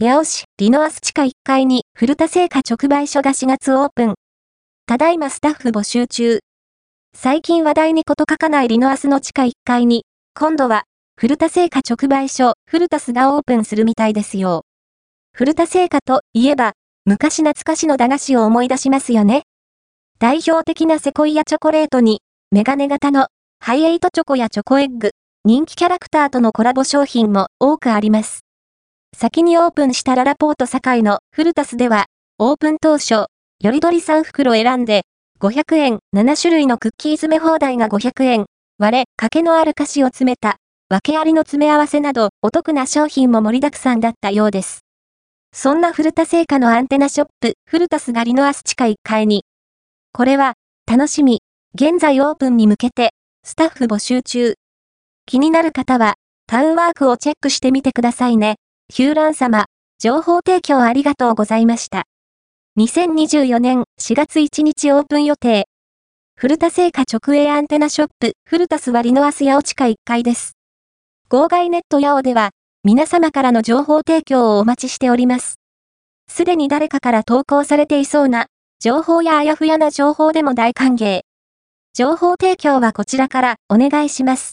八尾市リノアス地下1階に古田製菓直売所が4月オープン。ただいまスタッフ募集中。最近話題にこと書かないリノアスの地下1階に、今度は、古田製菓直売所、古田スがオープンするみたいですよ。古田製菓といえば、昔懐かしの駄菓子を思い出しますよね。代表的なセコイアチョコレートに、メガネ型のハイエイトチョコやチョコエッグ、人気キャラクターとのコラボ商品も多くあります。先にオープンしたララポート堺のフルタスでは、オープン当初、よりどり3袋選んで、500円、7種類のクッキー詰め放題が500円、割れ、かけのある菓子を詰めた、訳ありの詰め合わせなど、お得な商品も盛りだくさんだったようです。そんな古田製菓のアンテナショップ、フルタスがリノアス地下1階に。これは、楽しみ、現在オープンに向けて、スタッフ募集中。気になる方は、タウンワークをチェックしてみてくださいね。ヒューラン様、情報提供ありがとうございました。2024年4月1日オープン予定。古田製菓直営アンテナショップ、古田ス割のアスヤオ地下1階です。号外ネットヤオでは、皆様からの情報提供をお待ちしております。すでに誰かから投稿されていそうな、情報やあやふやな情報でも大歓迎。情報提供はこちらからお願いします。